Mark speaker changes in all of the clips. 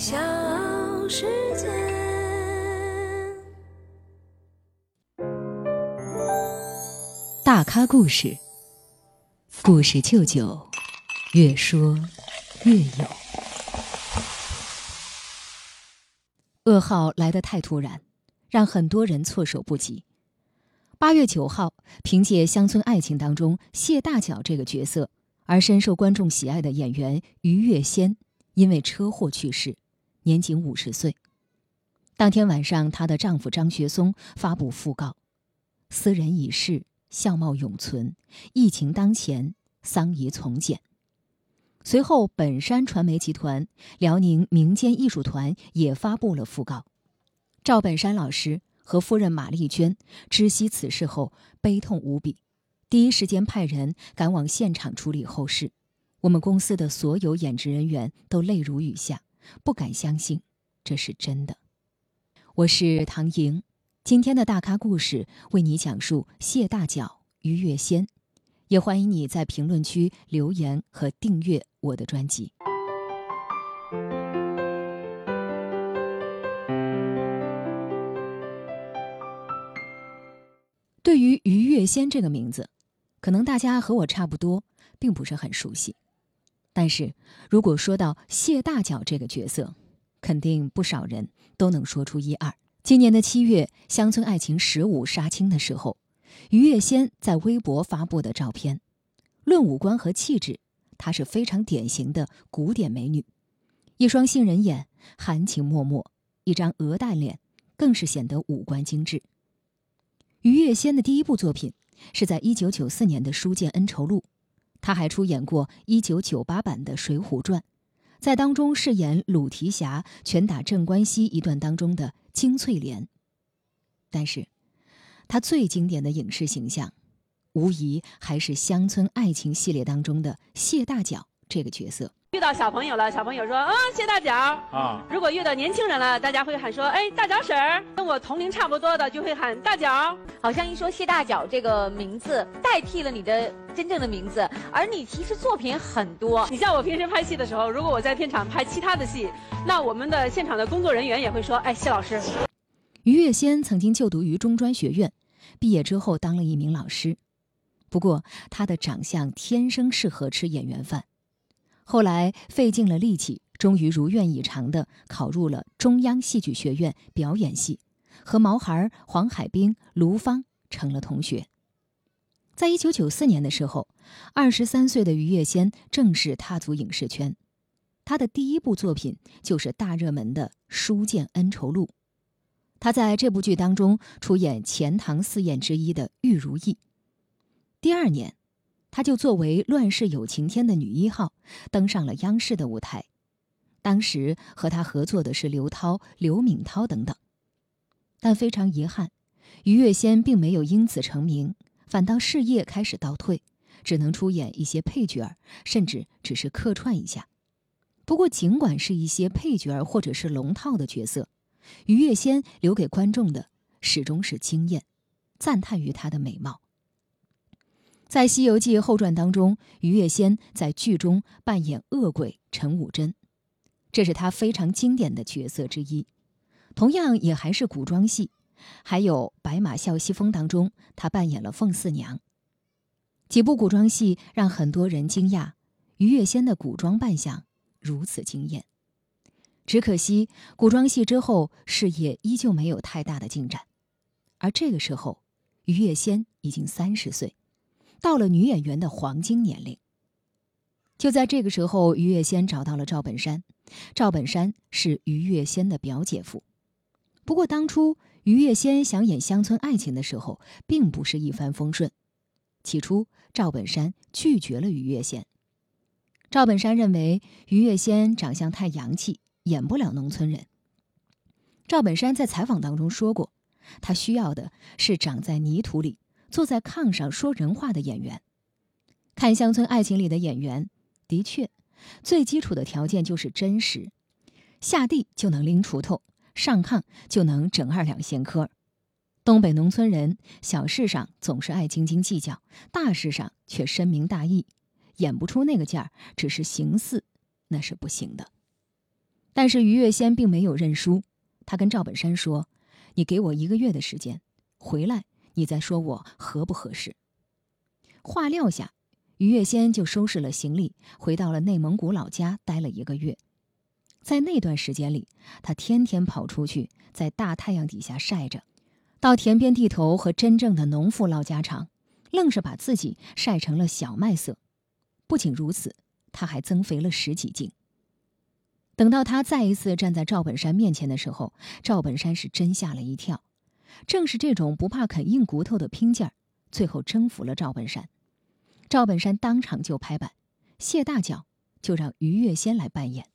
Speaker 1: 小世界。
Speaker 2: 大咖故事，故事舅舅，越说越有。噩耗来得太突然，让很多人措手不及。八月九号，凭借《乡村爱情》当中谢大脚这个角色而深受观众喜爱的演员于月仙，因为车祸去世，年仅五十岁。当天晚上，她的丈夫张学松发布讣告：“斯人已逝，相貌永存，疫情当前，丧仪从简。”随后，本山传媒集团、辽宁民间艺术团也发布了讣告。赵本山老师和夫人马丽娟知悉此事后，悲痛无比，第一时间派人赶往现场处理后事。我们公司的所有演职人员都泪如雨下，不敢相信这是真的。我是唐莹，今天的大咖故事为你讲述谢大脚于月仙。也欢迎你在评论区留言和订阅我的专辑。对于于月仙这个名字，可能大家和我差不多，并不是很熟悉。但是如果说到谢大脚这个角色，肯定不少人都能说出一二。今年的七月，《乡村爱情十五》杀青的时候。于月仙在微博发布的照片，论五官和气质，她是非常典型的古典美女，一双杏仁眼，含情脉脉，一张鹅蛋脸，更是显得五官精致。于月仙的第一部作品是在一九九四年的《书剑恩仇录》，他还出演过1998版的《水浒传》，在当中饰演鲁提辖拳打镇关西一段当中的金翠莲，但是。他最经典的影视形象，无疑还是《乡村爱情》系列当中的谢大脚这个角色。
Speaker 3: 遇到小朋友了，小朋友说：“啊，谢大脚啊！”如果遇到年轻人了，大家会喊说：“哎，大脚婶儿。”跟我同龄差不多的就会喊大脚。
Speaker 4: 好像一说谢大脚这个名字，代替了你的真正的名字。而你其实作品很多。
Speaker 3: 你像我平时拍戏的时候，如果我在片场拍其他的戏，那我们的现场的工作人员也会说：“哎，谢老师。”
Speaker 2: 于月仙曾经就读于中专学院。毕业之后当了一名老师，不过她的长相天生适合吃演员饭。后来费尽了力气，终于如愿以偿地考入了中央戏剧学院表演系，和毛孩、黄海冰、卢芳成了同学。在一九九四年的时候，二十三岁的于月仙正式踏足影视圈，他的第一部作品就是大热门的《书剑恩仇录》。她在这部剧当中出演钱塘四艳之一的玉如意。第二年，她就作为《乱世有晴天》的女一号登上了央视的舞台。当时和她合作的是刘涛、刘敏涛等等。但非常遗憾，于月仙并没有因此成名，反倒事业开始倒退，只能出演一些配角儿，甚至只是客串一下。不过，尽管是一些配角儿或者是龙套的角色。于月仙留给观众的始终是惊艳，赞叹于她的美貌。在《西游记后传》当中，于月仙在剧中扮演恶鬼陈武贞，这是她非常经典的角色之一。同样也还是古装戏，还有《白马啸西风》当中，她扮演了凤四娘。几部古装戏让很多人惊讶，于月仙的古装扮相如此惊艳。只可惜，古装戏之后事业依旧没有太大的进展，而这个时候，于月仙已经三十岁，到了女演员的黄金年龄。就在这个时候，于月仙找到了赵本山，赵本山是于月仙的表姐夫。不过，当初于月仙想演《乡村爱情》的时候，并不是一帆风顺。起初，赵本山拒绝了于月仙。赵本山认为于月仙长相太洋气。演不了农村人。赵本山在采访当中说过，他需要的是长在泥土里、坐在炕上说人话的演员。看《乡村爱情》里的演员，的确，最基础的条件就是真实，下地就能拎锄头，上炕就能整二两闲科。东北农村人小事上总是爱斤斤计较，大事上却深明大义，演不出那个劲儿，只是形似，那是不行的。但是于月仙并没有认输，他跟赵本山说：“你给我一个月的时间，回来你再说我合不合适。”话撂下，于月仙就收拾了行李，回到了内蒙古老家，待了一个月。在那段时间里，他天天跑出去，在大太阳底下晒着，到田边地头和真正的农妇唠家常，愣是把自己晒成了小麦色。不仅如此，他还增肥了十几斤。等到他再一次站在赵本山面前的时候，赵本山是真吓了一跳。正是这种不怕啃硬骨头的拼劲儿，最后征服了赵本山。赵本山当场就拍板，谢大脚就让于月仙来扮演。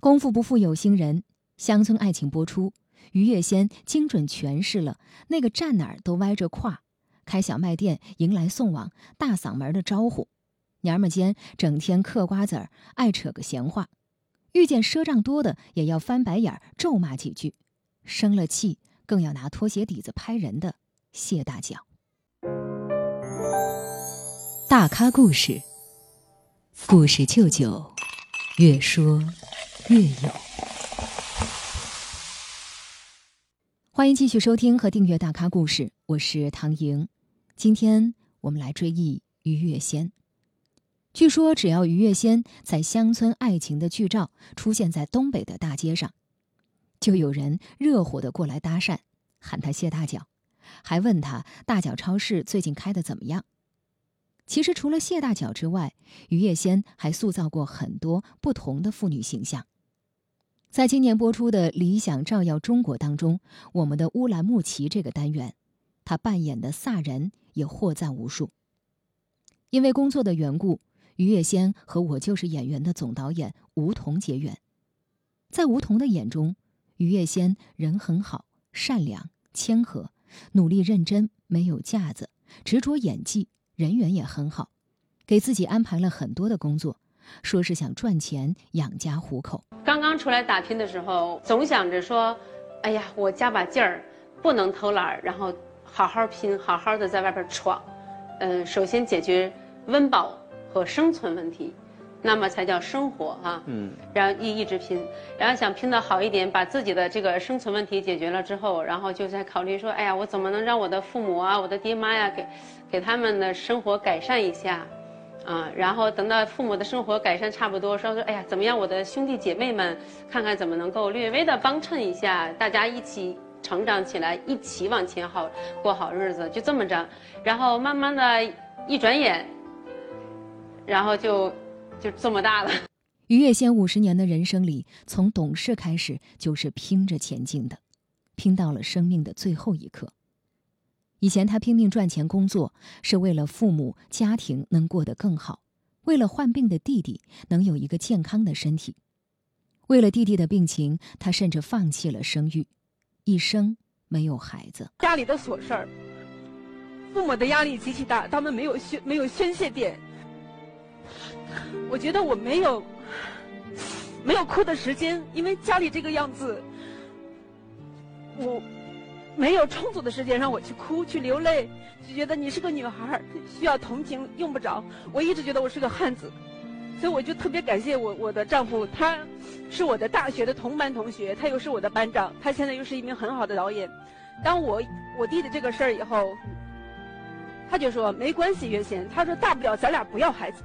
Speaker 2: 功夫不负有心人，乡村爱情播出，于月仙精准诠释了那个站哪儿都歪着胯，开小卖店迎来送往，大嗓门的招呼，娘们间整天嗑瓜子儿，爱扯个闲话，遇见赊账多的也要翻白眼儿咒骂几句，生了气更要拿拖鞋底子拍人的谢大脚。大咖故事，故事舅舅，越说。越有，欢迎继续收听和订阅《大咖故事》，我是唐莹。今天我们来追忆于月仙。据说，只要于月仙在乡村爱情的剧照出现在东北的大街上，就有人热火的过来搭讪，喊他谢大脚，还问他大脚超市最近开的怎么样。其实，除了谢大脚之外，于月仙还塑造过很多不同的妇女形象。在今年播出的《理想照耀中国》当中，我们的乌兰牧骑这个单元，她扮演的萨人也获赞无数。因为工作的缘故，于月仙和我就是演员的总导演吴彤结缘。在吴彤的眼中，于月仙人很好，善良、谦和，努力认真，没有架子，执着演技，人缘也很好，给自己安排了很多的工作。说是想赚钱养家糊口。
Speaker 3: 刚刚出来打拼的时候，总想着说：“哎呀，我加把劲儿，不能偷懒，然后好好拼，好好的在外边闯。嗯，首先解决温饱和生存问题，那么才叫生活啊。嗯，然后一一直拼，然后想拼的好一点，把自己的这个生存问题解决了之后，然后就在考虑说：哎呀，我怎么能让我的父母啊，我的爹妈呀，给给他们的生活改善一下。”啊，然后等到父母的生活改善差不多，说说，哎呀，怎么样？我的兄弟姐妹们，看看怎么能够略微的帮衬一下，大家一起成长起来，一起往前好过好日子，就这么着。然后慢慢的一转眼，然后就就这么大了。
Speaker 2: 于月仙五十年的人生里，从懂事开始就是拼着前进的，拼到了生命的最后一刻。以前他拼命赚钱工作，是为了父母家庭能过得更好，为了患病的弟弟能有一个健康的身体，为了弟弟的病情，他甚至放弃了生育，一生没有孩子。
Speaker 5: 家里的琐事儿，父母的压力极其大，他们没有宣没有宣泄点。我觉得我没有没有哭的时间，因为家里这个样子，我。没有充足的时间让我去哭去流泪，就觉得你是个女孩需要同情，用不着。我一直觉得我是个汉子，所以我就特别感谢我我的丈夫，他是我的大学的同班同学，他又是我的班长，他现在又是一名很好的导演。当我我弟弟这个事儿以后，他就说没关系，月仙，他说大不了咱俩不要孩子，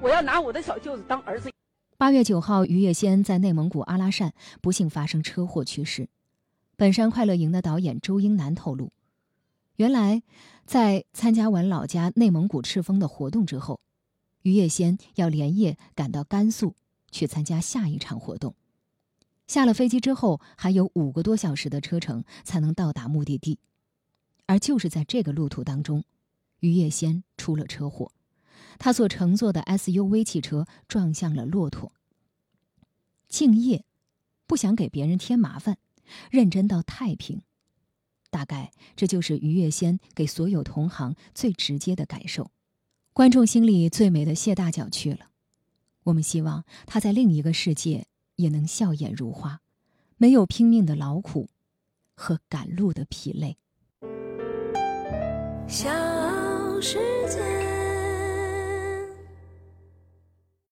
Speaker 5: 我要拿我的小舅子当儿子。
Speaker 2: 八月九号，于月仙在内蒙古阿拉善不幸发生车祸去世。本山快乐营的导演周英男透露，原来在参加完老家内蒙古赤峰的活动之后，于月仙要连夜赶到甘肃去参加下一场活动。下了飞机之后，还有五个多小时的车程才能到达目的地。而就是在这个路途当中，于月仙出了车祸，他所乘坐的 SUV 汽车撞向了骆驼。敬业，不想给别人添麻烦。认真到太平，大概这就是于月仙给所有同行最直接的感受。观众心里最美的谢大脚去了，我们希望他在另一个世界也能笑颜如花，没有拼命的劳苦和赶路的疲累。
Speaker 1: 小世界。